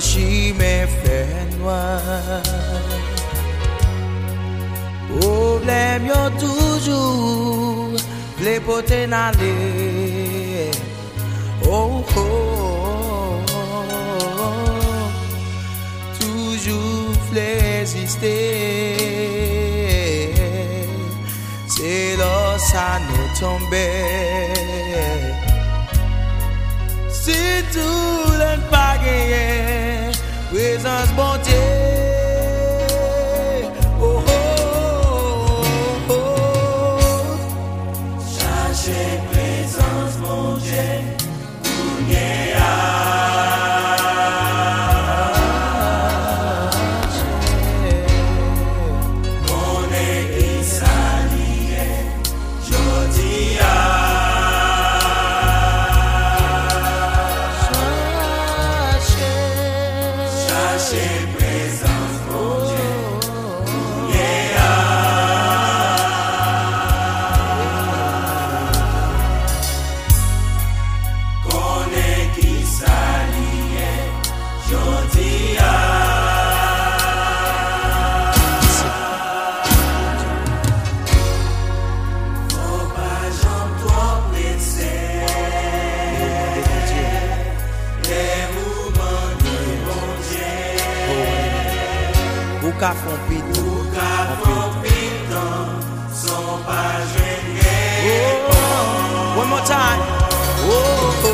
chimè fè noir Problem yo toujou Ple pote nan le Oh oh, oh, oh, oh présent. Ou ka fon piton Ou ka fon piton Son pa jen gen oh, One more time. Oh, oh. oh.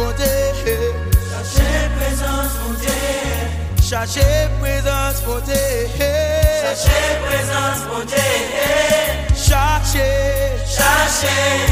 mon Dieu. Cherchez présence, mon Dieu. Cherchez présence, mon Dieu. Cherchez présence, mon Dieu. Cherchez. Cherchez.